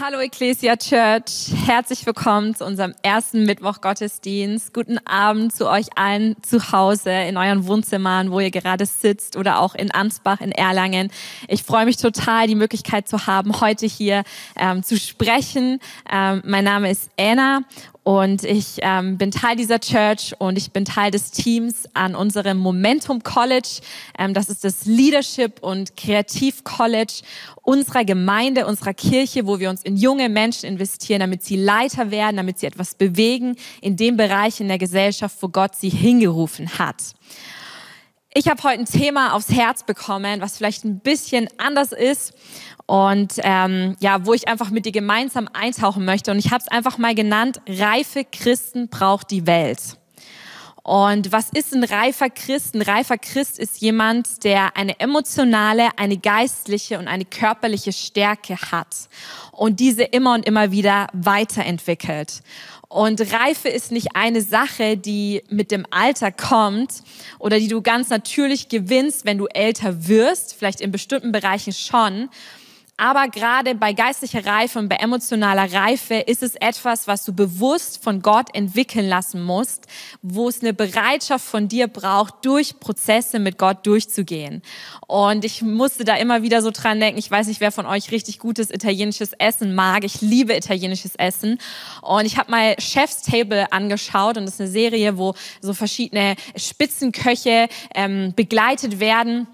Hallo Ecclesia Church, herzlich willkommen zu unserem ersten Mittwoch Gottesdienst. Guten Abend zu euch allen zu Hause in euren Wohnzimmern, wo ihr gerade sitzt oder auch in Ansbach in Erlangen. Ich freue mich total, die Möglichkeit zu haben, heute hier ähm, zu sprechen. Ähm, mein Name ist Anna und ich ähm, bin Teil dieser Church und ich bin Teil des Teams an unserem Momentum College. Ähm, das ist das Leadership und Kreativ College unserer Gemeinde, unserer Kirche, wo wir uns in junge Menschen investieren, damit sie Leiter werden, damit sie etwas bewegen in dem Bereich in der Gesellschaft, wo Gott sie hingerufen hat. Ich habe heute ein Thema aufs Herz bekommen, was vielleicht ein bisschen anders ist und ähm, ja, wo ich einfach mit dir gemeinsam eintauchen möchte. Und ich habe es einfach mal genannt, reife Christen braucht die Welt. Und was ist ein reifer Christ? Ein reifer Christ ist jemand, der eine emotionale, eine geistliche und eine körperliche Stärke hat und diese immer und immer wieder weiterentwickelt. Und Reife ist nicht eine Sache, die mit dem Alter kommt oder die du ganz natürlich gewinnst, wenn du älter wirst, vielleicht in bestimmten Bereichen schon, aber gerade bei geistlicher Reife und bei emotionaler Reife ist es etwas, was du bewusst von Gott entwickeln lassen musst, wo es eine Bereitschaft von dir braucht, durch Prozesse mit Gott durchzugehen. Und ich musste da immer wieder so dran denken, ich weiß nicht, wer von euch richtig gutes italienisches Essen mag. Ich liebe italienisches Essen. Und ich habe mal Chef's Table angeschaut und das ist eine Serie, wo so verschiedene Spitzenköche ähm, begleitet werden.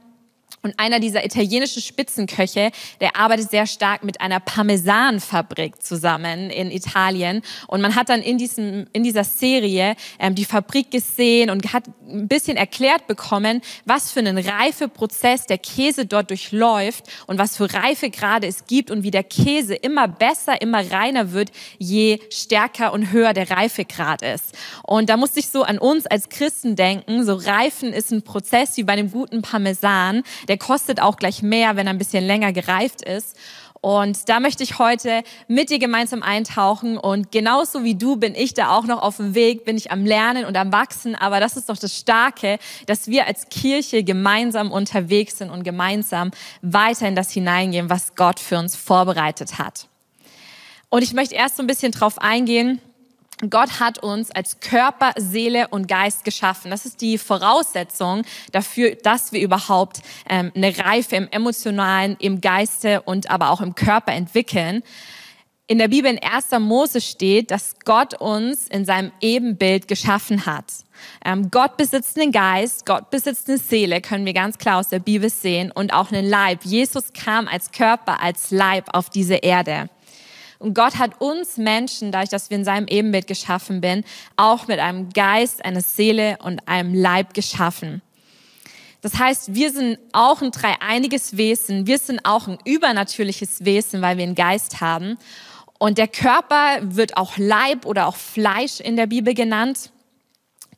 Und einer dieser italienischen Spitzenköche, der arbeitet sehr stark mit einer Parmesanfabrik zusammen in Italien. Und man hat dann in, diesem, in dieser Serie ähm, die Fabrik gesehen und hat ein bisschen erklärt bekommen, was für einen Reifeprozess der Käse dort durchläuft und was für Reifegrade es gibt und wie der Käse immer besser, immer reiner wird, je stärker und höher der Reifegrad ist. Und da musste ich so an uns als Christen denken, so Reifen ist ein Prozess wie bei einem guten Parmesan der kostet auch gleich mehr, wenn er ein bisschen länger gereift ist. Und da möchte ich heute mit dir gemeinsam eintauchen. Und genauso wie du bin ich da auch noch auf dem Weg, bin ich am Lernen und am Wachsen. Aber das ist doch das Starke, dass wir als Kirche gemeinsam unterwegs sind und gemeinsam weiter in das hineingehen, was Gott für uns vorbereitet hat. Und ich möchte erst so ein bisschen drauf eingehen, Gott hat uns als Körper, Seele und Geist geschaffen. Das ist die Voraussetzung dafür, dass wir überhaupt ähm, eine Reife im Emotionalen, im Geiste und aber auch im Körper entwickeln. In der Bibel in 1. Mose steht, dass Gott uns in seinem Ebenbild geschaffen hat. Ähm, Gott besitzt einen Geist, Gott besitzt eine Seele, können wir ganz klar aus der Bibel sehen, und auch einen Leib. Jesus kam als Körper, als Leib auf diese Erde. Und Gott hat uns Menschen, dadurch, dass wir in seinem Ebenbild geschaffen bin, auch mit einem Geist, einer Seele und einem Leib geschaffen. Das heißt, wir sind auch ein dreieiniges Wesen. Wir sind auch ein übernatürliches Wesen, weil wir einen Geist haben. Und der Körper wird auch Leib oder auch Fleisch in der Bibel genannt.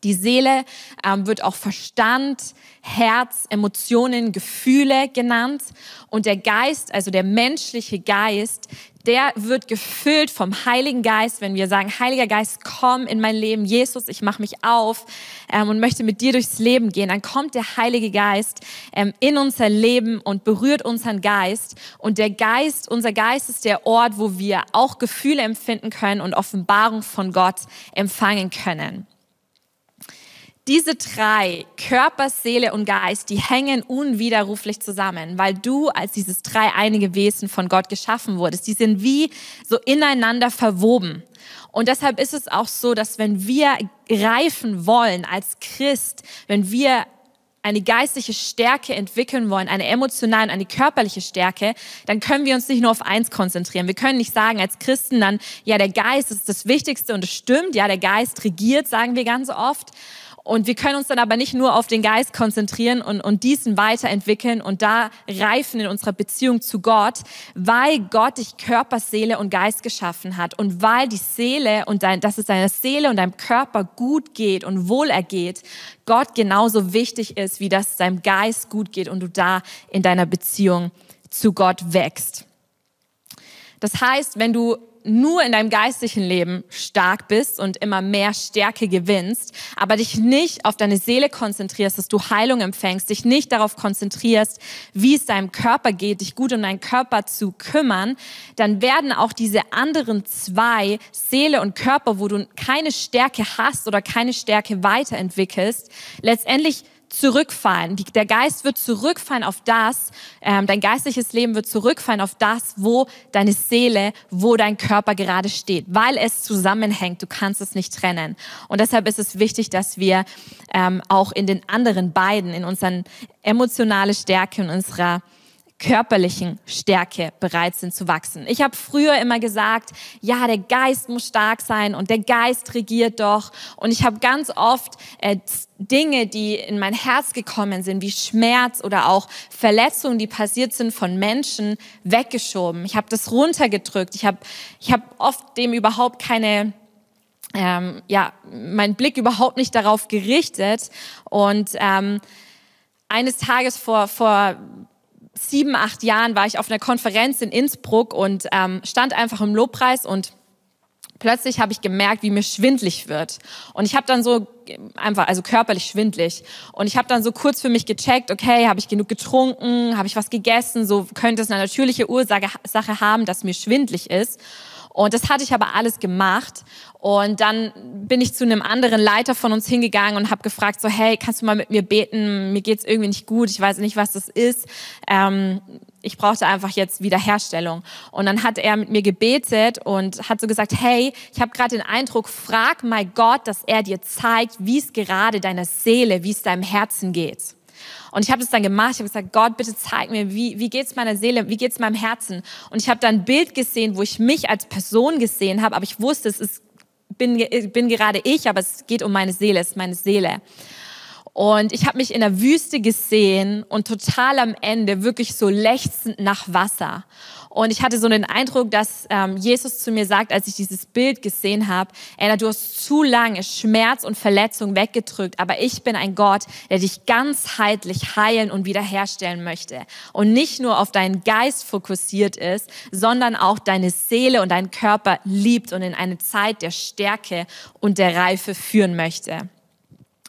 Die Seele ähm, wird auch Verstand, Herz, Emotionen, Gefühle genannt. Und der Geist, also der menschliche Geist, der wird gefüllt vom Heiligen Geist, wenn wir sagen, Heiliger Geist, komm in mein Leben, Jesus, ich mache mich auf ähm, und möchte mit dir durchs Leben gehen, dann kommt der Heilige Geist ähm, in unser Leben und berührt unseren Geist. Und der Geist, unser Geist ist der Ort, wo wir auch Gefühle empfinden können und Offenbarung von Gott empfangen können. Diese drei, Körper, Seele und Geist, die hängen unwiderruflich zusammen, weil du als dieses dreieinige Wesen von Gott geschaffen wurdest. Die sind wie so ineinander verwoben. Und deshalb ist es auch so, dass wenn wir reifen wollen als Christ, wenn wir eine geistliche Stärke entwickeln wollen, eine emotionale und eine körperliche Stärke, dann können wir uns nicht nur auf eins konzentrieren. Wir können nicht sagen als Christen dann, ja, der Geist ist das Wichtigste und es stimmt, ja, der Geist regiert, sagen wir ganz oft. Und wir können uns dann aber nicht nur auf den Geist konzentrieren und, und diesen weiterentwickeln und da reifen in unserer Beziehung zu Gott, weil Gott dich Körper, Seele und Geist geschaffen hat und weil die Seele und dein, dass es deiner Seele und deinem Körper gut geht und wohl ergeht, Gott genauso wichtig ist, wie dass deinem Geist gut geht und du da in deiner Beziehung zu Gott wächst. Das heißt, wenn du nur in deinem geistlichen Leben stark bist und immer mehr Stärke gewinnst, aber dich nicht auf deine Seele konzentrierst, dass du Heilung empfängst, dich nicht darauf konzentrierst, wie es deinem Körper geht, dich gut um deinen Körper zu kümmern, dann werden auch diese anderen zwei, Seele und Körper, wo du keine Stärke hast oder keine Stärke weiterentwickelst, letztendlich zurückfallen. Der Geist wird zurückfallen auf das, ähm, dein geistliches Leben wird zurückfallen auf das, wo deine Seele, wo dein Körper gerade steht, weil es zusammenhängt. Du kannst es nicht trennen. Und deshalb ist es wichtig, dass wir ähm, auch in den anderen beiden, in unseren emotionale Stärke und unserer körperlichen Stärke bereit sind zu wachsen. Ich habe früher immer gesagt, ja, der Geist muss stark sein und der Geist regiert doch. Und ich habe ganz oft äh, Dinge, die in mein Herz gekommen sind, wie Schmerz oder auch Verletzungen, die passiert sind von Menschen, weggeschoben. Ich habe das runtergedrückt. Ich habe ich hab oft dem überhaupt keine ähm, ja, mein Blick überhaupt nicht darauf gerichtet. Und ähm, eines Tages vor, vor sieben, acht Jahren war ich auf einer Konferenz in Innsbruck und ähm, stand einfach im Lobpreis und plötzlich habe ich gemerkt, wie mir schwindlig wird. Und ich habe dann so einfach, also körperlich schwindlig. Und ich habe dann so kurz für mich gecheckt, okay, habe ich genug getrunken, habe ich was gegessen, so könnte es eine natürliche Ursache haben, dass mir schwindlig ist. Und das hatte ich aber alles gemacht. Und dann bin ich zu einem anderen Leiter von uns hingegangen und habe gefragt, so, hey, kannst du mal mit mir beten? Mir geht's irgendwie nicht gut, ich weiß nicht, was das ist. Ähm, ich brauchte einfach jetzt Wiederherstellung. Und dann hat er mit mir gebetet und hat so gesagt, hey, ich habe gerade den Eindruck, frag mal Gott, dass er dir zeigt, wie es gerade deiner Seele, wie es deinem Herzen geht. Und ich habe das dann gemacht. Ich habe gesagt, Gott, bitte zeig mir, wie, wie geht's meiner Seele, wie geht's meinem Herzen. Und ich habe dann ein Bild gesehen, wo ich mich als Person gesehen habe, aber ich wusste, es ist, bin, bin gerade ich, aber es geht um meine Seele, es ist meine Seele. Und ich habe mich in der Wüste gesehen und total am Ende wirklich so lechzend nach Wasser. Und ich hatte so den Eindruck, dass ähm, Jesus zu mir sagt, als ich dieses Bild gesehen habe, Anna, du hast zu lange Schmerz und Verletzung weggedrückt, aber ich bin ein Gott, der dich ganzheitlich heilen und wiederherstellen möchte. Und nicht nur auf deinen Geist fokussiert ist, sondern auch deine Seele und deinen Körper liebt und in eine Zeit der Stärke und der Reife führen möchte.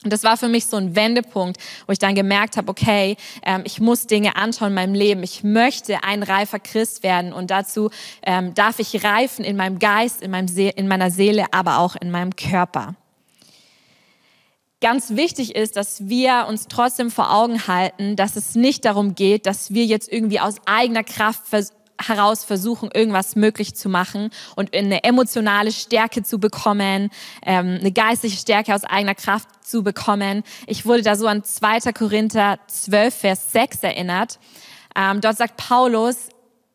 Und das war für mich so ein Wendepunkt, wo ich dann gemerkt habe, okay, ähm, ich muss Dinge anschauen in meinem Leben. Ich möchte ein reifer Christ werden und dazu ähm, darf ich reifen in meinem Geist, in, meinem See in meiner Seele, aber auch in meinem Körper. Ganz wichtig ist, dass wir uns trotzdem vor Augen halten, dass es nicht darum geht, dass wir jetzt irgendwie aus eigener Kraft versuchen, heraus versuchen, irgendwas möglich zu machen und eine emotionale Stärke zu bekommen, ähm, eine geistliche Stärke aus eigener Kraft zu bekommen. Ich wurde da so an 2. Korinther 12, Vers 6 erinnert. Ähm, dort sagt Paulus,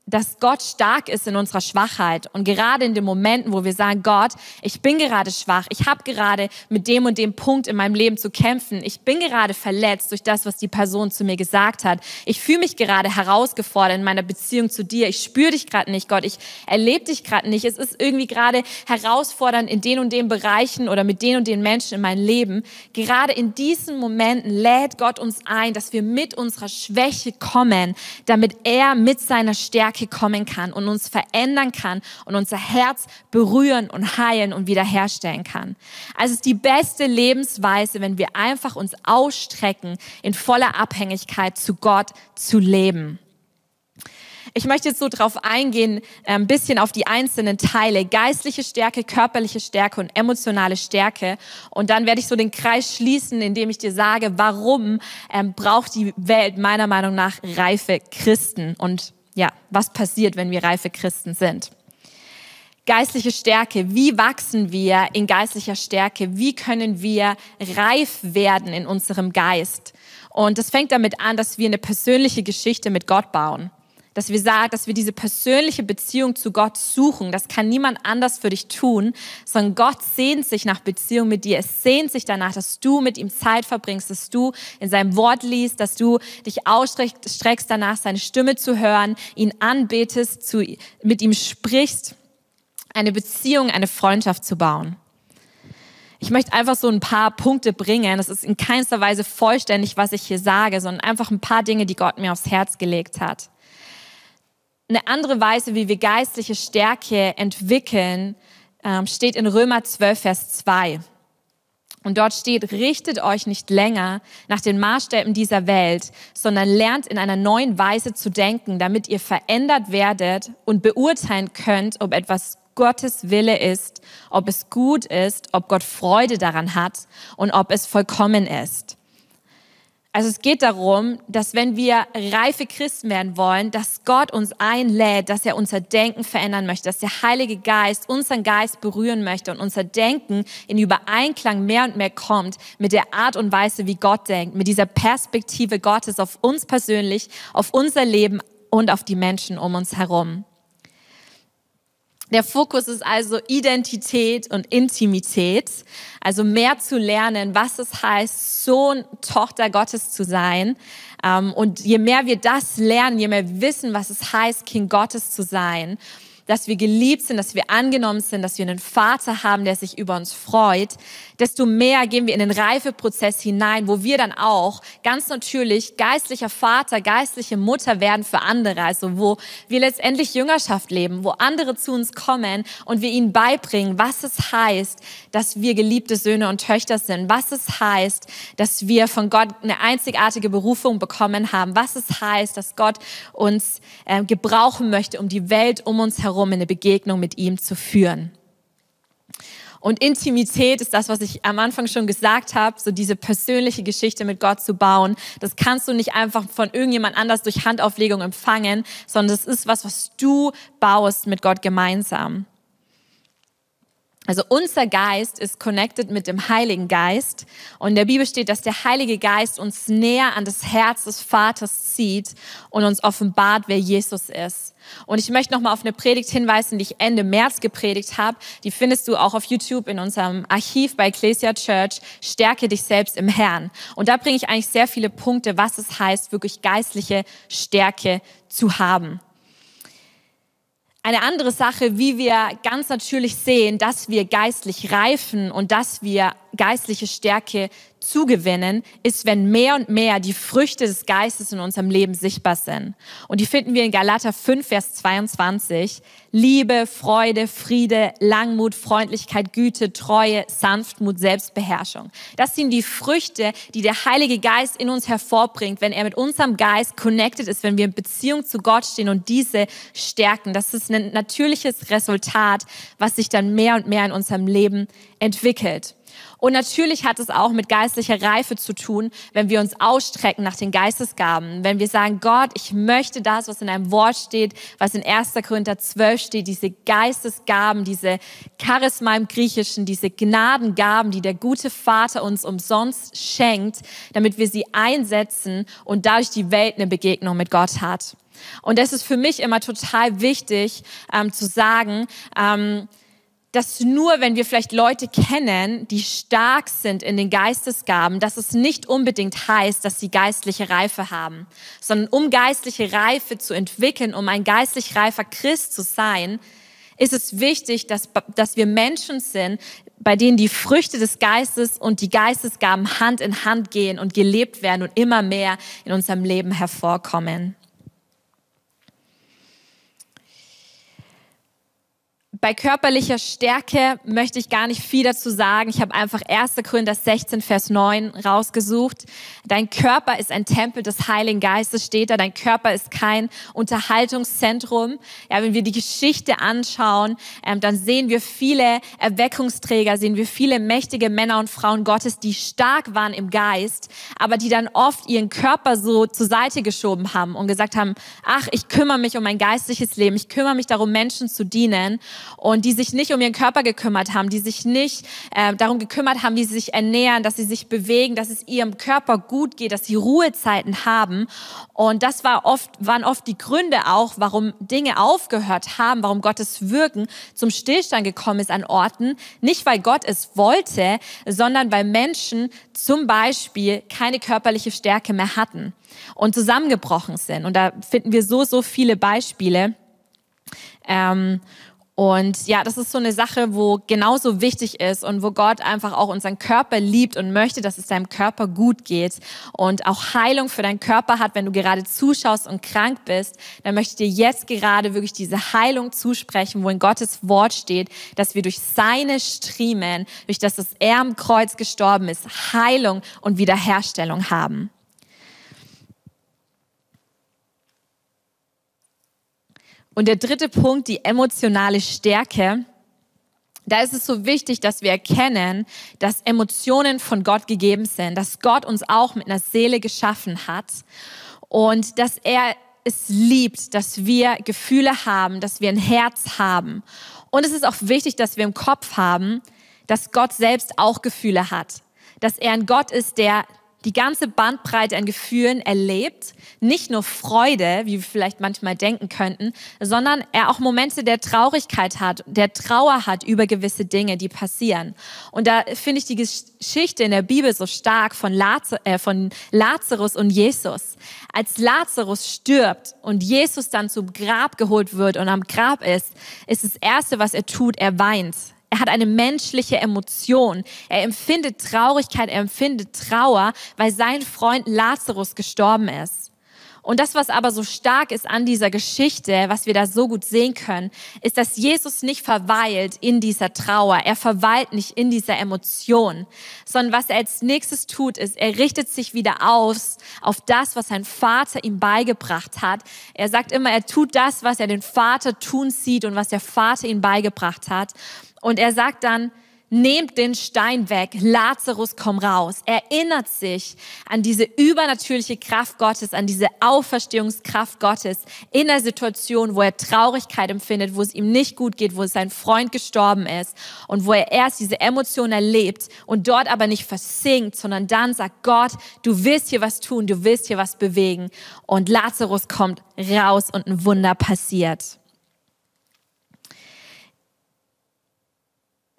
dass Gott stark ist in unserer Schwachheit. Und gerade in den Momenten, wo wir sagen, Gott, ich bin gerade schwach, ich habe gerade mit dem und dem Punkt in meinem Leben zu kämpfen, ich bin gerade verletzt durch das, was die Person zu mir gesagt hat, ich fühle mich gerade herausgefordert in meiner Beziehung zu dir, ich spüre dich gerade nicht, Gott, ich erlebe dich gerade nicht, es ist irgendwie gerade herausfordernd in den und den Bereichen oder mit den und den Menschen in meinem Leben. Gerade in diesen Momenten lädt Gott uns ein, dass wir mit unserer Schwäche kommen, damit er mit seiner Stärke Stärke kommen kann und uns verändern kann und unser Herz berühren und heilen und wiederherstellen kann. Also es ist die beste Lebensweise, wenn wir einfach uns ausstrecken, in voller Abhängigkeit zu Gott zu leben. Ich möchte jetzt so drauf eingehen, äh, ein bisschen auf die einzelnen Teile. Geistliche Stärke, körperliche Stärke und emotionale Stärke. Und dann werde ich so den Kreis schließen, indem ich dir sage, warum ähm, braucht die Welt meiner Meinung nach reife Christen und ja, was passiert, wenn wir reife Christen sind. Geistliche Stärke, wie wachsen wir in geistlicher Stärke? Wie können wir reif werden in unserem Geist? Und das fängt damit an, dass wir eine persönliche Geschichte mit Gott bauen dass wir sagen, dass wir diese persönliche Beziehung zu Gott suchen. Das kann niemand anders für dich tun, sondern Gott sehnt sich nach Beziehung mit dir. Es sehnt sich danach, dass du mit ihm Zeit verbringst, dass du in seinem Wort liest, dass du dich ausstreckst danach, seine Stimme zu hören, ihn anbetest, zu, mit ihm sprichst, eine Beziehung, eine Freundschaft zu bauen. Ich möchte einfach so ein paar Punkte bringen. Das ist in keinster Weise vollständig, was ich hier sage, sondern einfach ein paar Dinge, die Gott mir aufs Herz gelegt hat. Eine andere Weise, wie wir geistliche Stärke entwickeln, ähm, steht in Römer 12, Vers 2. Und dort steht, richtet euch nicht länger nach den Maßstäben dieser Welt, sondern lernt in einer neuen Weise zu denken, damit ihr verändert werdet und beurteilen könnt, ob etwas Gottes Wille ist, ob es gut ist, ob Gott Freude daran hat und ob es vollkommen ist. Also es geht darum, dass wenn wir reife Christen werden wollen, dass Gott uns einlädt, dass er unser Denken verändern möchte, dass der Heilige Geist unseren Geist berühren möchte und unser Denken in Übereinklang mehr und mehr kommt mit der Art und Weise, wie Gott denkt, mit dieser Perspektive Gottes auf uns persönlich, auf unser Leben und auf die Menschen um uns herum. Der Fokus ist also Identität und Intimität, also mehr zu lernen, was es heißt, Sohn, Tochter Gottes zu sein. Ähm, und je mehr wir das lernen, je mehr wir wissen, was es heißt, Kind Gottes zu sein, dass wir geliebt sind, dass wir angenommen sind, dass wir einen Vater haben, der sich über uns freut, desto mehr gehen wir in den Reifeprozess hinein, wo wir dann auch ganz natürlich geistlicher Vater, geistliche Mutter werden für andere, also wo wir letztendlich Jüngerschaft leben, wo andere zu uns kommen und wir ihnen beibringen, was es heißt, dass wir geliebte Söhne und Töchter sind, was es heißt, dass wir von Gott eine einzigartige Berufung bekommen haben, was es heißt, dass Gott uns äh, gebrauchen möchte, um die Welt um uns herum darum, eine Begegnung mit ihm zu führen. Und Intimität ist das, was ich am Anfang schon gesagt habe, so diese persönliche Geschichte mit Gott zu bauen. Das kannst du nicht einfach von irgendjemand anders durch Handauflegung empfangen, sondern das ist was, was du baust mit Gott gemeinsam. Also unser Geist ist connected mit dem Heiligen Geist. Und in der Bibel steht, dass der Heilige Geist uns näher an das Herz des Vaters zieht und uns offenbart, wer Jesus ist. Und ich möchte nochmal auf eine Predigt hinweisen, die ich Ende März gepredigt habe. Die findest du auch auf YouTube in unserem Archiv bei Ecclesia Church. Stärke dich selbst im Herrn. Und da bringe ich eigentlich sehr viele Punkte, was es heißt, wirklich geistliche Stärke zu haben. Eine andere Sache, wie wir ganz natürlich sehen, dass wir geistlich reifen und dass wir geistliche Stärke zugewinnen, ist, wenn mehr und mehr die Früchte des Geistes in unserem Leben sichtbar sind. Und die finden wir in Galater 5, Vers 22. Liebe, Freude, Friede, Langmut, Freundlichkeit, Güte, Treue, Sanftmut, Selbstbeherrschung. Das sind die Früchte, die der Heilige Geist in uns hervorbringt, wenn er mit unserem Geist connected ist, wenn wir in Beziehung zu Gott stehen und diese stärken. Das ist ein natürliches Resultat, was sich dann mehr und mehr in unserem Leben entwickelt. Und natürlich hat es auch mit geistlicher Reife zu tun, wenn wir uns ausstrecken nach den Geistesgaben. Wenn wir sagen, Gott, ich möchte das, was in einem Wort steht, was in 1. Korinther 12 steht, diese Geistesgaben, diese Charisma im Griechischen, diese Gnadengaben, die der gute Vater uns umsonst schenkt, damit wir sie einsetzen und dadurch die Welt eine Begegnung mit Gott hat. Und das ist für mich immer total wichtig ähm, zu sagen, ähm, dass nur wenn wir vielleicht Leute kennen, die stark sind in den Geistesgaben, dass es nicht unbedingt heißt, dass sie geistliche Reife haben, sondern um geistliche Reife zu entwickeln, um ein geistlich reifer Christ zu sein, ist es wichtig, dass, dass wir Menschen sind, bei denen die Früchte des Geistes und die Geistesgaben Hand in Hand gehen und gelebt werden und immer mehr in unserem Leben hervorkommen. Bei körperlicher Stärke möchte ich gar nicht viel dazu sagen. Ich habe einfach 1. Korinther 16, Vers 9 rausgesucht. Dein Körper ist ein Tempel des Heiligen Geistes, steht da. Dein Körper ist kein Unterhaltungszentrum. Ja, wenn wir die Geschichte anschauen, ähm, dann sehen wir viele Erweckungsträger, sehen wir viele mächtige Männer und Frauen Gottes, die stark waren im Geist, aber die dann oft ihren Körper so zur Seite geschoben haben und gesagt haben, ach, ich kümmere mich um mein geistliches Leben, ich kümmere mich darum, Menschen zu dienen und die sich nicht um ihren Körper gekümmert haben, die sich nicht äh, darum gekümmert haben, wie sie sich ernähren, dass sie sich bewegen, dass es ihrem Körper gut geht, dass sie Ruhezeiten haben. Und das war oft, waren oft die Gründe auch, warum Dinge aufgehört haben, warum Gottes Wirken zum Stillstand gekommen ist an Orten. Nicht, weil Gott es wollte, sondern weil Menschen zum Beispiel keine körperliche Stärke mehr hatten und zusammengebrochen sind. Und da finden wir so, so viele Beispiele. Ähm, Und ja, das ist so eine Sache, wo genauso wichtig ist und wo Gott einfach auch unseren Körper liebt und möchte, dass es deinem Körper gut geht und auch Heilung für deinen Körper hat, wenn du gerade zuschaust und krank bist, dann möchte ich dir jetzt gerade wirklich diese Heilung zusprechen, wo in Gottes Wort steht, dass wir durch seine Striemen, durch das, dass er am Kreuz gestorben ist, Heilung und Wiederherstellung haben. Und der dritte Punkt, die emotionale Stärke. Da ist es so wichtig, dass wir erkennen, dass Emotionen von Gott gegeben sind, dass Gott uns auch mit einer Seele geschaffen hat und dass er es liebt, dass wir Gefühle haben, dass wir ein Herz haben. Und es ist auch wichtig, dass wir im Kopf haben, dass Gott selbst auch Gefühle hat, dass er ein Gott ist, der die ganze Bandbreite an Gefühlen erlebt. Nicht nur Freude, wie wir vielleicht manchmal denken könnten, sondern er auch Momente der Traurigkeit hat, der Trauer hat über gewisse Dinge, die passieren. Und da finde ich die Geschichte in der Bibel so stark von, Lazar, äh, von Lazarus und Jesus. Als Lazarus stirbt und Jesus dann zum Grab geholt wird und am Grab ist, ist das Erste, was er tut, er weint. Er hat eine menschliche Emotion. Er empfindet Traurigkeit, er empfindet Trauer, weil sein Freund Lazarus gestorben ist. Und das, was aber so stark ist an dieser Geschichte, was wir da so gut sehen können, ist, dass Jesus nicht verweilt in dieser Trauer. Er verweilt nicht in dieser Emotion, sondern was er als nächstes tut, ist, er richtet sich wieder aus auf das, was sein Vater ihm beigebracht hat. Er sagt immer, er tut das, was er den Vater tun sieht und was der Vater ihm beigebracht hat. Und er sagt dann, nehmt den Stein weg, Lazarus, komm raus. Er erinnert sich an diese übernatürliche Kraft Gottes, an diese Auferstehungskraft Gottes in der Situation, wo er Traurigkeit empfindet, wo es ihm nicht gut geht, wo sein Freund gestorben ist und wo er erst diese Emotion erlebt und dort aber nicht versinkt, sondern dann sagt Gott, du willst hier was tun, du willst hier was bewegen und Lazarus kommt raus und ein Wunder passiert.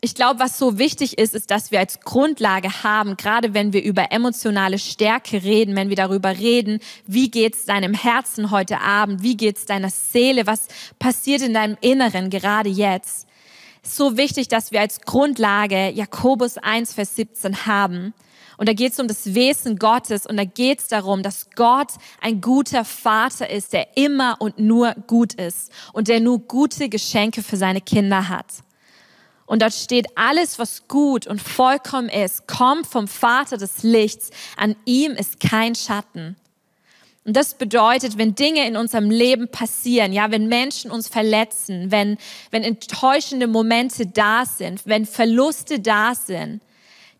Ich glaube, was so wichtig ist, ist, dass wir als Grundlage haben, gerade wenn wir über emotionale Stärke reden, wenn wir darüber reden, wie geht's deinem Herzen heute Abend, wie geht's deiner Seele, was passiert in deinem Inneren gerade jetzt. So wichtig, dass wir als Grundlage Jakobus 1, Vers 17 haben. Und da geht es um das Wesen Gottes und da geht es darum, dass Gott ein guter Vater ist, der immer und nur gut ist und der nur gute Geschenke für seine Kinder hat. Und dort steht, alles, was gut und vollkommen ist, kommt vom Vater des Lichts. An ihm ist kein Schatten. Und das bedeutet, wenn Dinge in unserem Leben passieren, ja, wenn Menschen uns verletzen, wenn, wenn enttäuschende Momente da sind, wenn Verluste da sind,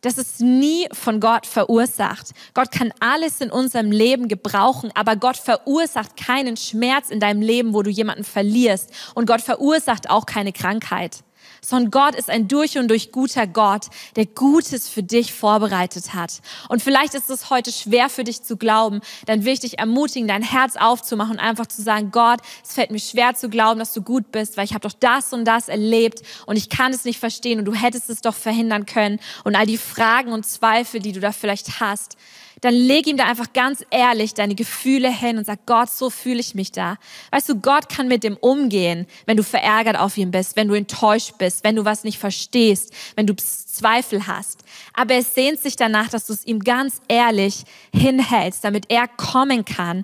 das ist nie von Gott verursacht. Gott kann alles in unserem Leben gebrauchen, aber Gott verursacht keinen Schmerz in deinem Leben, wo du jemanden verlierst. Und Gott verursacht auch keine Krankheit sondern Gott ist ein durch und durch guter Gott, der Gutes für dich vorbereitet hat. Und vielleicht ist es heute schwer für dich zu glauben, dann will ich dich ermutigen, dein Herz aufzumachen und einfach zu sagen, Gott, es fällt mir schwer zu glauben, dass du gut bist, weil ich habe doch das und das erlebt und ich kann es nicht verstehen und du hättest es doch verhindern können und all die Fragen und Zweifel, die du da vielleicht hast dann leg ihm da einfach ganz ehrlich deine Gefühle hin und sag, Gott, so fühle ich mich da. Weißt du, Gott kann mit dem umgehen, wenn du verärgert auf ihn bist, wenn du enttäuscht bist, wenn du was nicht verstehst, wenn du Zweifel hast. Aber er sehnt sich danach, dass du es ihm ganz ehrlich hinhältst, damit er kommen kann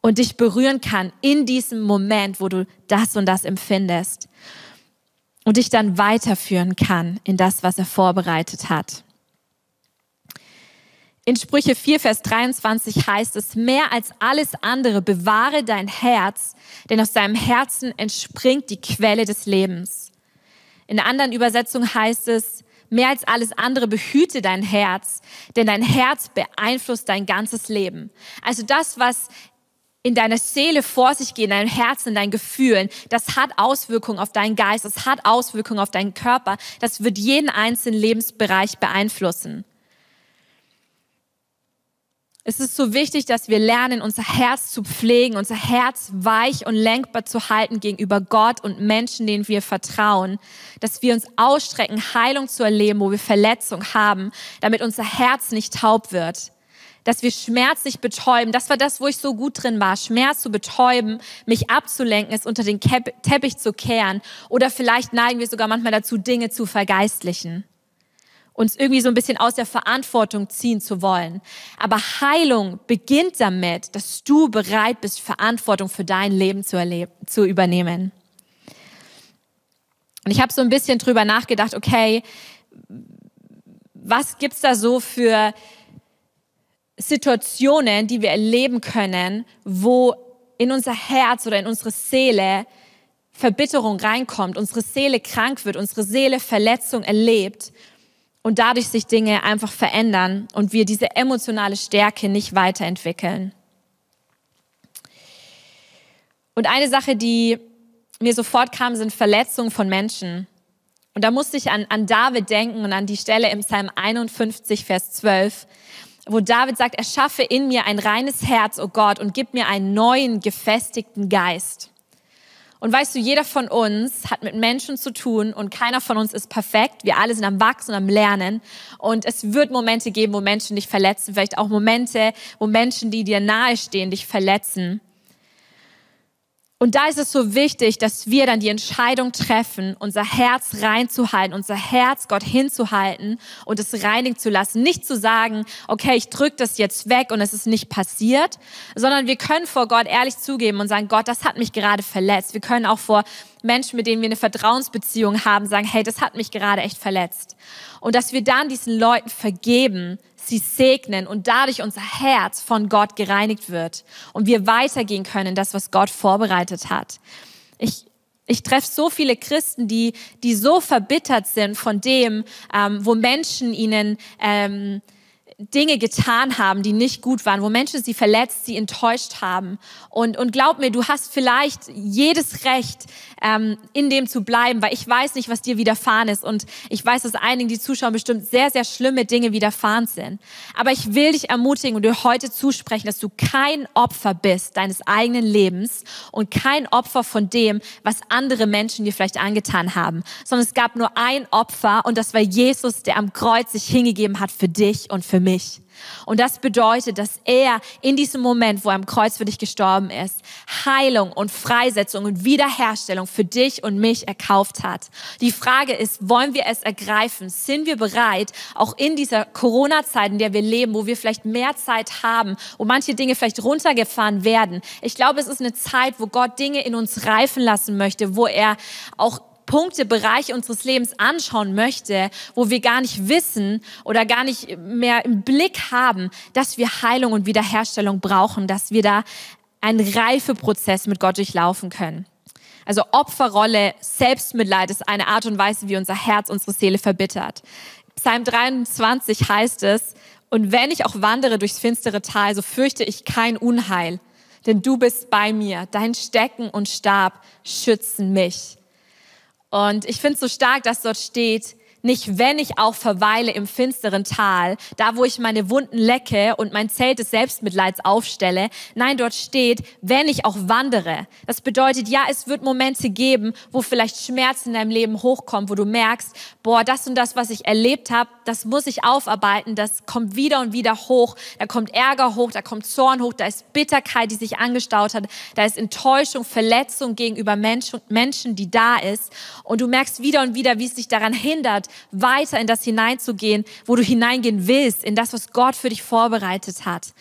und dich berühren kann in diesem Moment, wo du das und das empfindest und dich dann weiterführen kann in das, was er vorbereitet hat. In Sprüche 4, Vers 23 heißt es, mehr als alles andere bewahre dein Herz, denn aus deinem Herzen entspringt die Quelle des Lebens. In der anderen Übersetzung heißt es, mehr als alles andere behüte dein Herz, denn dein Herz beeinflusst dein ganzes Leben. Also das, was in deiner Seele vor sich geht, in deinem Herzen, in deinen Gefühlen, das hat Auswirkungen auf deinen Geist, das hat Auswirkungen auf deinen Körper, das wird jeden einzelnen Lebensbereich beeinflussen. Es ist so wichtig, dass wir lernen, unser Herz zu pflegen, unser Herz weich und lenkbar zu halten gegenüber Gott und Menschen, denen wir vertrauen, dass wir uns ausstrecken, Heilung zu erleben, wo wir Verletzung haben, damit unser Herz nicht taub wird. dass wir Schmerz nicht betäuben. Das war das, wo ich so gut drin war. Schmerz zu betäuben, mich abzulenken, es unter den Teppich zu kehren. Oder vielleicht neigen wir sogar manchmal dazu, Dinge zu vergeistlichen. Uns irgendwie so ein bisschen aus der Verantwortung ziehen zu wollen. Aber Heilung beginnt damit, dass du bereit bist, Verantwortung für dein Leben zu, zu übernehmen. Und ich habe so ein bisschen drüber nachgedacht, okay, was gibt's da so für Situationen, die wir erleben können, wo in unser Herz oder in unsere Seele Verbitterung reinkommt, unsere Seele krank wird, unsere Seele Verletzung erlebt und dadurch sich Dinge einfach verändern und wir diese emotionale Stärke nicht weiterentwickeln. Und eine Sache, die mir sofort kam, sind Verletzungen von Menschen. Und da musste ich an, an David denken und an die Stelle im Psalm 51, Vers 12, wo David sagt, erschaffe in mir ein reines Herz, o oh Gott, und gib mir einen neuen, gefestigten Geist. Und weißt du, jeder von uns hat mit Menschen zu tun und keiner von uns ist perfekt. Wir alle sind am Wachsen, am Lernen. Und es wird Momente geben, wo Menschen dich verletzen. Vielleicht auch Momente, wo Menschen, die dir nahestehen, dich verletzen. Und da ist es so wichtig, dass wir dann die Entscheidung treffen, unser Herz reinzuhalten, unser Herz Gott hinzuhalten und es reinigen zu lassen. Nicht zu sagen, okay, ich drücke das jetzt weg und es ist nicht passiert, sondern wir können vor Gott ehrlich zugeben und sagen, Gott, das hat mich gerade verletzt. Wir können auch vor Menschen, mit denen wir eine Vertrauensbeziehung haben, sagen, hey, das hat mich gerade echt verletzt. Und dass wir dann diesen Leuten vergeben, sie segnen und dadurch unser Herz von Gott gereinigt wird und wir weitergehen können, das, was Gott vorbereitet hat. Ich, ich treffe so viele Christen, die, die so verbittert sind von dem, ähm, wo Menschen ihnen ähm, Dinge getan haben, die nicht gut waren, wo Menschen sie verletzt, sie enttäuscht haben. Und, und glaub mir, du hast vielleicht jedes Recht, ähm, in dem zu bleiben, weil ich weiß nicht, was dir widerfahren ist. Und ich weiß, dass einigen, die zuschauen, bestimmt sehr, sehr schlimme Dinge widerfahren sind. Aber ich will dich ermutigen und dir heute zusprechen, dass du kein Opfer bist deines eigenen Lebens und kein Opfer von dem, was andere Menschen dir vielleicht angetan haben, sondern es gab nur ein Opfer und das war Jesus, der am Kreuz sich hingegeben hat für dich und für mich mich. Und das bedeutet, dass er in diesem Moment, wo er am Kreuz für dich gestorben ist, Heilung und Freisetzung und Wiederherstellung für dich und mich erkauft hat. Die Frage ist, wollen wir es ergreifen? Sind wir bereit, auch in dieser Corona-Zeit, in der wir leben, wo wir vielleicht mehr Zeit haben, wo manche Dinge vielleicht runtergefahren werden? Ich glaube, es ist eine Zeit, wo Gott Dinge in uns reifen lassen möchte, wo er auch Punkte, Bereiche unseres Lebens anschauen möchte, wo wir gar nicht wissen oder gar nicht mehr im Blick haben, dass wir Heilung und Wiederherstellung brauchen, dass wir da einen Reifeprozess mit Gott durchlaufen können. Also Opferrolle, Selbstmitleid ist eine Art und Weise, wie unser Herz, unsere Seele verbittert. Psalm 23 heißt es, und wenn ich auch wandere durchs finstere Tal, so fürchte ich kein Unheil, denn du bist bei mir, dein Stecken und Stab schützen mich. Und ich finde es so stark, dass dort steht, nicht wenn ich auch verweile im finsteren Tal, da wo ich meine Wunden lecke und mein Zelt des Selbstmitleids aufstelle. Nein, dort steht, wenn ich auch wandere. Das bedeutet, ja, es wird Momente geben, wo vielleicht Schmerzen in deinem Leben hochkommen, wo du merkst, boah, das und das, was ich erlebt habe, das muss ich aufarbeiten, das kommt wieder und wieder hoch. Da kommt Ärger hoch, da kommt Zorn hoch, da ist Bitterkeit, die sich angestaut hat, da ist Enttäuschung, Verletzung gegenüber Menschen, Menschen die da ist. Und du merkst wieder und wieder, wie es dich daran hindert, weiter in das hineinzugehen, wo du hineingehen willst, in das, was Gott für dich vorbereitet hat.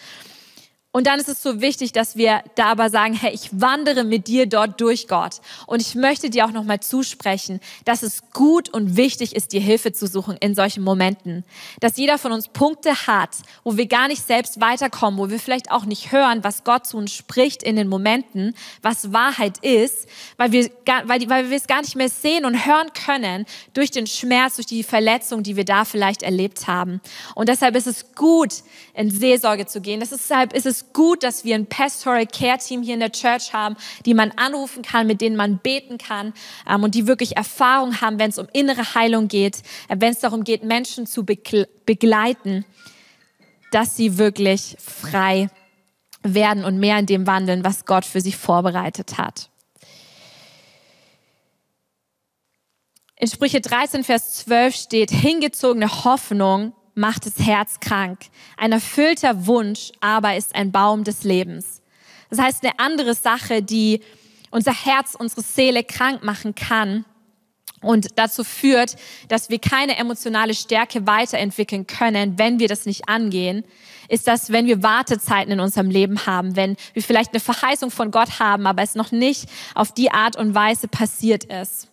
Und dann ist es so wichtig, dass wir da aber sagen, hey, ich wandere mit dir dort durch Gott. Und ich möchte dir auch nochmal zusprechen, dass es gut und wichtig ist, dir Hilfe zu suchen in solchen Momenten. Dass jeder von uns Punkte hat, wo wir gar nicht selbst weiterkommen, wo wir vielleicht auch nicht hören, was Gott zu uns spricht in den Momenten, was Wahrheit ist, weil wir, weil, weil wir es gar nicht mehr sehen und hören können durch den Schmerz, durch die Verletzung, die wir da vielleicht erlebt haben. Und deshalb ist es gut, in Seelsorge zu gehen. Deshalb ist es ist gut, dass wir ein Pastoral Care Team hier in der Church haben, die man anrufen kann, mit denen man beten kann ähm, und die wirklich Erfahrung haben, wenn es um innere Heilung geht, äh, wenn es darum geht, Menschen zu begleiten, dass sie wirklich frei werden und mehr in dem wandeln, was Gott für sie vorbereitet hat. In Sprüche 13, Vers 12 steht, hingezogene Hoffnung macht das Herz krank. Ein erfüllter Wunsch aber ist ein Baum des Lebens. Das heißt, eine andere Sache, die unser Herz, unsere Seele krank machen kann und dazu führt, dass wir keine emotionale Stärke weiterentwickeln können, wenn wir das nicht angehen, ist das, wenn wir Wartezeiten in unserem Leben haben, wenn wir vielleicht eine Verheißung von Gott haben, aber es noch nicht auf die Art und Weise passiert ist.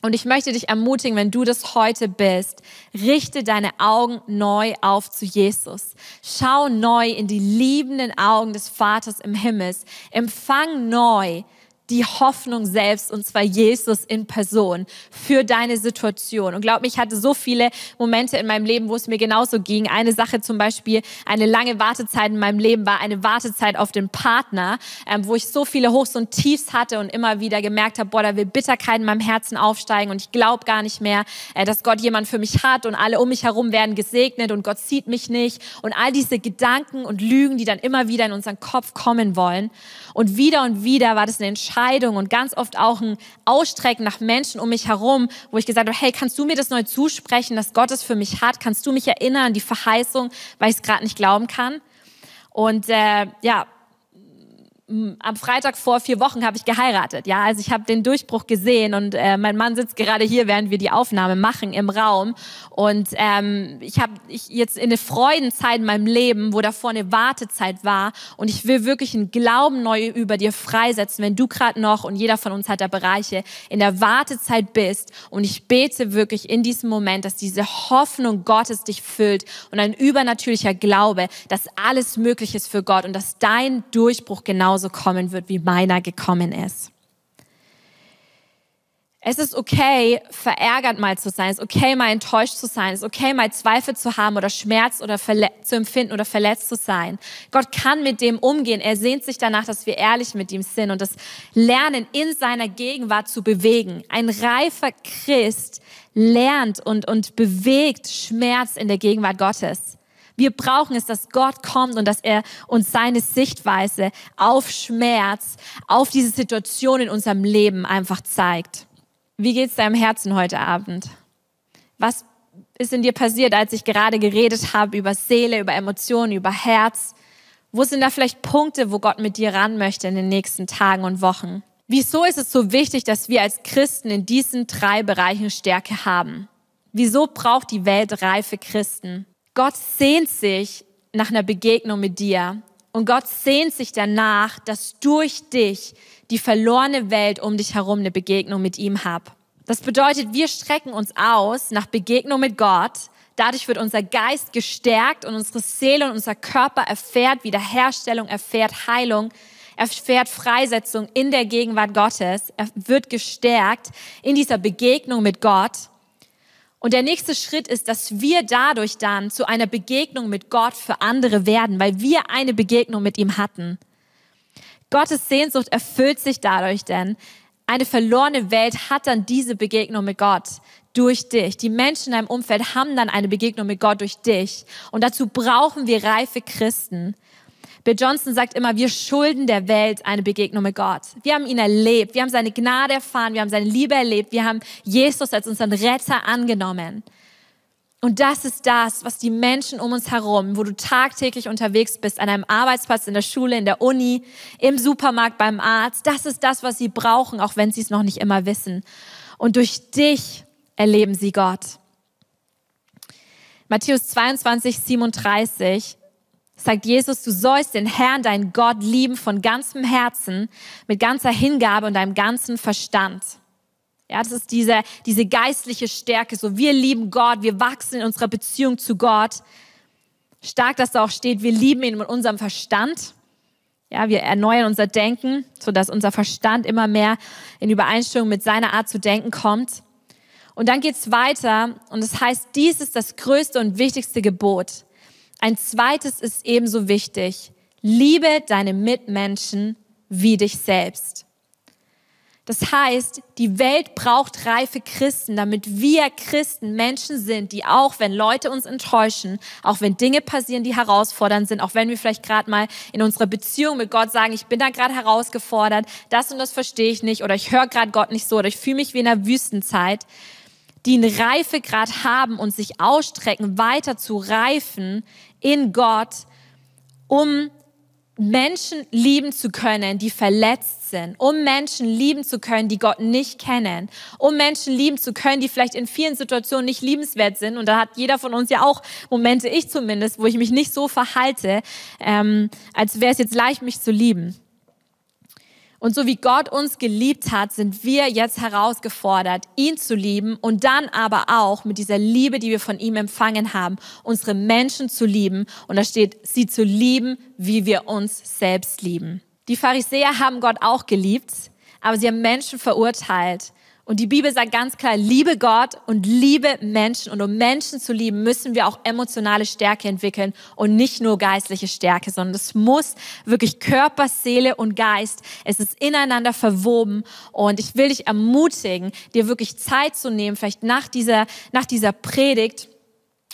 Und ich möchte dich ermutigen, wenn du das heute bist, richte deine Augen neu auf zu Jesus. Schau neu in die liebenden Augen des Vaters im Himmel. Empfang neu die Hoffnung selbst, und zwar Jesus in Person für deine Situation. Und glaub mir, ich hatte so viele Momente in meinem Leben, wo es mir genauso ging. Eine Sache zum Beispiel, eine lange Wartezeit in meinem Leben war eine Wartezeit auf den Partner, ähm, wo ich so viele Hochs und Tiefs hatte und immer wieder gemerkt habe, boah, da will Bitterkeit in meinem Herzen aufsteigen und ich glaube gar nicht mehr, äh, dass Gott jemand für mich hat und alle um mich herum werden gesegnet und Gott sieht mich nicht und all diese Gedanken und Lügen, die dann immer wieder in unseren Kopf kommen wollen. Und wieder und wieder war das eine Entscheidung und ganz oft auch ein Ausstrecken nach Menschen um mich herum, wo ich gesagt habe, hey, kannst du mir das neu zusprechen, dass Gott es für mich hat? Kannst du mich erinnern an die Verheißung, weil ich es gerade nicht glauben kann? Und äh, ja, am Freitag vor vier Wochen habe ich geheiratet. Ja, also ich habe den Durchbruch gesehen und äh, mein Mann sitzt gerade hier, während wir die Aufnahme machen im Raum. Und ähm, ich habe ich jetzt in eine Freudenzeit in meinem Leben, wo davor eine Wartezeit war. Und ich will wirklich einen Glauben neu über dir freisetzen, wenn du gerade noch und jeder von uns hat da Bereiche in der Wartezeit bist. Und ich bete wirklich in diesem Moment, dass diese Hoffnung Gottes dich füllt und ein übernatürlicher Glaube, dass alles möglich ist für Gott und dass dein Durchbruch genau genauso kommen wird, wie meiner gekommen ist. Es ist okay, verärgert mal zu sein. Es ist okay, mal enttäuscht zu sein. Es ist okay, mal Zweifel zu haben oder Schmerz oder zu empfinden oder verletzt zu sein. Gott kann mit dem umgehen. Er sehnt sich danach, dass wir ehrlich mit ihm sind und das Lernen in seiner Gegenwart zu bewegen. Ein reifer Christ lernt und, und bewegt Schmerz in der Gegenwart Gottes. Wir brauchen es, dass Gott kommt und dass er uns seine Sichtweise auf Schmerz, auf diese Situation in unserem Leben einfach zeigt. Wie geht's deinem Herzen heute Abend? Was ist in dir passiert, als ich gerade geredet habe über Seele, über Emotionen, über Herz? Wo sind da vielleicht Punkte, wo Gott mit dir ran möchte in den nächsten Tagen und Wochen? Wieso ist es so wichtig, dass wir als Christen in diesen drei Bereichen Stärke haben? Wieso braucht die Welt reife Christen? Gott sehnt sich nach einer Begegnung mit dir. Und Gott sehnt sich danach, dass durch dich die verlorene Welt um dich herum eine Begegnung mit ihm hat. Das bedeutet, wir strecken uns aus nach Begegnung mit Gott. Dadurch wird unser Geist gestärkt und unsere Seele und unser Körper erfährt Wiederherstellung, erfährt Heilung, erfährt Freisetzung in der Gegenwart Gottes. Er wird gestärkt in dieser Begegnung mit Gott. Und der nächste Schritt ist, dass wir dadurch dann zu einer Begegnung mit Gott für andere werden, weil wir eine Begegnung mit ihm hatten. Gottes Sehnsucht erfüllt sich dadurch denn. Eine verlorene Welt hat dann diese Begegnung mit Gott durch dich. Die Menschen in deinem Umfeld haben dann eine Begegnung mit Gott durch dich. Und dazu brauchen wir reife Christen, Bill Johnson sagt immer, wir schulden der Welt eine Begegnung mit Gott. Wir haben ihn erlebt, wir haben seine Gnade erfahren, wir haben seine Liebe erlebt, wir haben Jesus als unseren Retter angenommen. Und das ist das, was die Menschen um uns herum, wo du tagtäglich unterwegs bist, an einem Arbeitsplatz, in der Schule, in der Uni, im Supermarkt, beim Arzt, das ist das, was sie brauchen, auch wenn sie es noch nicht immer wissen. Und durch dich erleben sie Gott. Matthäus 22, 37 sagt Jesus, du sollst den Herrn, deinen Gott lieben von ganzem Herzen, mit ganzer Hingabe und deinem ganzen Verstand. Ja, das ist diese, diese geistliche Stärke. So, wir lieben Gott, wir wachsen in unserer Beziehung zu Gott. Stark, dass da auch steht, wir lieben ihn mit unserem Verstand. Ja, wir erneuern unser Denken, so dass unser Verstand immer mehr in Übereinstimmung mit seiner Art zu denken kommt. Und dann geht's weiter und es das heißt, dies ist das größte und wichtigste Gebot. Ein zweites ist ebenso wichtig. Liebe deine Mitmenschen wie dich selbst. Das heißt, die Welt braucht reife Christen, damit wir Christen Menschen sind, die auch, wenn Leute uns enttäuschen, auch wenn Dinge passieren, die herausfordernd sind, auch wenn wir vielleicht gerade mal in unserer Beziehung mit Gott sagen, ich bin da gerade herausgefordert, das und das verstehe ich nicht oder ich höre gerade Gott nicht so oder ich fühle mich wie in einer Wüstenzeit, die einen Reifegrad haben und sich ausstrecken, weiter zu reifen in Gott, um Menschen lieben zu können, die verletzt sind, um Menschen lieben zu können, die Gott nicht kennen, um Menschen lieben zu können, die vielleicht in vielen Situationen nicht liebenswert sind. Und da hat jeder von uns ja auch Momente, ich zumindest, wo ich mich nicht so verhalte, ähm, als wäre es jetzt leicht, mich zu lieben. Und so wie Gott uns geliebt hat, sind wir jetzt herausgefordert, ihn zu lieben und dann aber auch mit dieser Liebe, die wir von ihm empfangen haben, unsere Menschen zu lieben. Und da steht, sie zu lieben, wie wir uns selbst lieben. Die Pharisäer haben Gott auch geliebt, aber sie haben Menschen verurteilt. Und die Bibel sagt ganz klar, liebe Gott und liebe Menschen. Und um Menschen zu lieben, müssen wir auch emotionale Stärke entwickeln und nicht nur geistliche Stärke, sondern es muss wirklich Körper, Seele und Geist. Es ist ineinander verwoben. Und ich will dich ermutigen, dir wirklich Zeit zu nehmen, vielleicht nach dieser, nach dieser Predigt,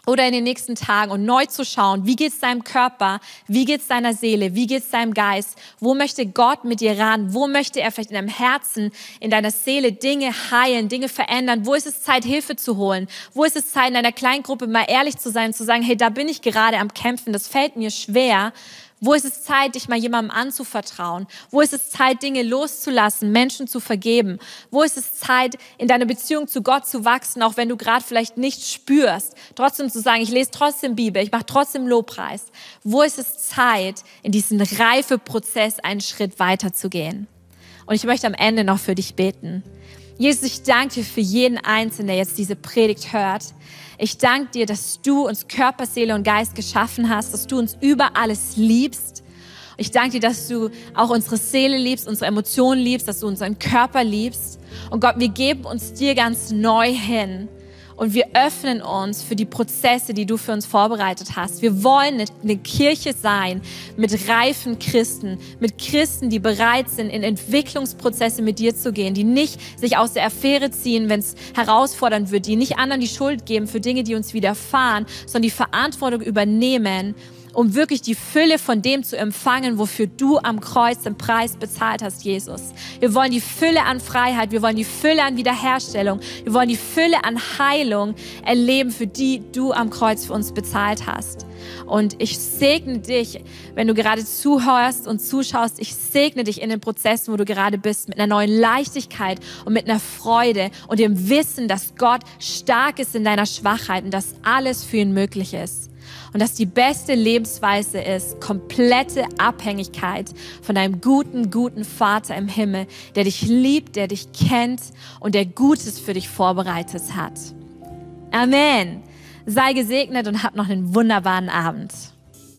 oder in den nächsten Tagen und neu zu schauen, wie geht's deinem Körper, wie geht's deiner Seele, wie geht's deinem Geist, wo möchte Gott mit dir ran, wo möchte er vielleicht in deinem Herzen, in deiner Seele Dinge heilen, Dinge verändern, wo ist es Zeit, Hilfe zu holen, wo ist es Zeit, in deiner Kleingruppe mal ehrlich zu sein, zu sagen, hey, da bin ich gerade am Kämpfen, das fällt mir schwer wo ist es Zeit, dich mal jemandem anzuvertrauen? Wo ist es Zeit, Dinge loszulassen, Menschen zu vergeben? Wo ist es Zeit, in deiner Beziehung zu Gott zu wachsen, auch wenn du gerade vielleicht nicht spürst? Trotzdem zu sagen, ich lese trotzdem Bibel, ich mache trotzdem Lobpreis. Wo ist es Zeit, in diesen Reifeprozess einen Schritt weiter zu gehen? Und ich möchte am Ende noch für dich beten. Jesus, ich danke dir für jeden Einzelnen, der jetzt diese Predigt hört. Ich danke dir, dass du uns Körper, Seele und Geist geschaffen hast, dass du uns über alles liebst. Ich danke dir, dass du auch unsere Seele liebst, unsere Emotionen liebst, dass du unseren Körper liebst. Und Gott, wir geben uns dir ganz neu hin. Und wir öffnen uns für die Prozesse, die du für uns vorbereitet hast. Wir wollen eine Kirche sein mit reifen Christen, mit Christen, die bereit sind, in Entwicklungsprozesse mit dir zu gehen, die nicht sich aus der Affäre ziehen, wenn es herausfordernd wird, die nicht anderen die Schuld geben für Dinge, die uns widerfahren, sondern die Verantwortung übernehmen um wirklich die Fülle von dem zu empfangen, wofür du am Kreuz den Preis bezahlt hast, Jesus. Wir wollen die Fülle an Freiheit, wir wollen die Fülle an Wiederherstellung, wir wollen die Fülle an Heilung erleben, für die du am Kreuz für uns bezahlt hast. Und ich segne dich, wenn du gerade zuhörst und zuschaust, ich segne dich in den Prozessen, wo du gerade bist, mit einer neuen Leichtigkeit und mit einer Freude und dem Wissen, dass Gott stark ist in deiner Schwachheit und dass alles für ihn möglich ist. Und dass die beste Lebensweise ist, komplette Abhängigkeit von einem guten, guten Vater im Himmel, der dich liebt, der dich kennt und der Gutes für dich vorbereitet hat. Amen. Sei gesegnet und hab noch einen wunderbaren Abend.